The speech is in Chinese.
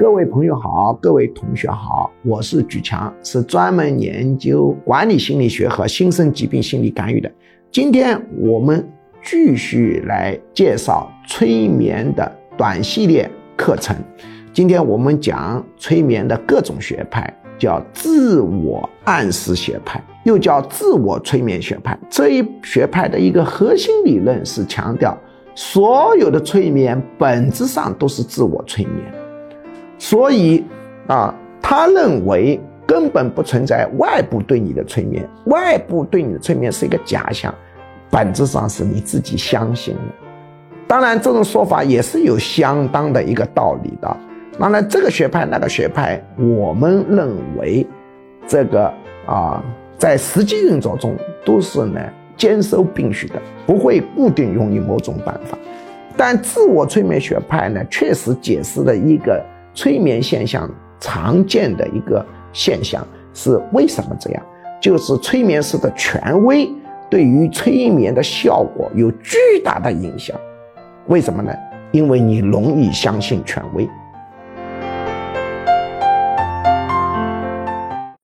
各位朋友好，各位同学好，我是举强，是专门研究管理心理学和新生疾病心理干预的。今天我们继续来介绍催眠的短系列课程。今天我们讲催眠的各种学派，叫自我暗示学派，又叫自我催眠学派。这一学派的一个核心理论是强调，所有的催眠本质上都是自我催眠。所以啊，他认为根本不存在外部对你的催眠，外部对你的催眠是一个假象，本质上是你自己相信的。当然，这种说法也是有相当的一个道理的。当然，这个学派那个学派，我们认为这个啊，在实际运作中都是呢兼收并蓄的，不会固定用于某种办法。但自我催眠学派呢，确实解释了一个。催眠现象常见的一个现象是为什么这样？就是催眠师的权威对于催眠的效果有巨大的影响。为什么呢？因为你容易相信权威。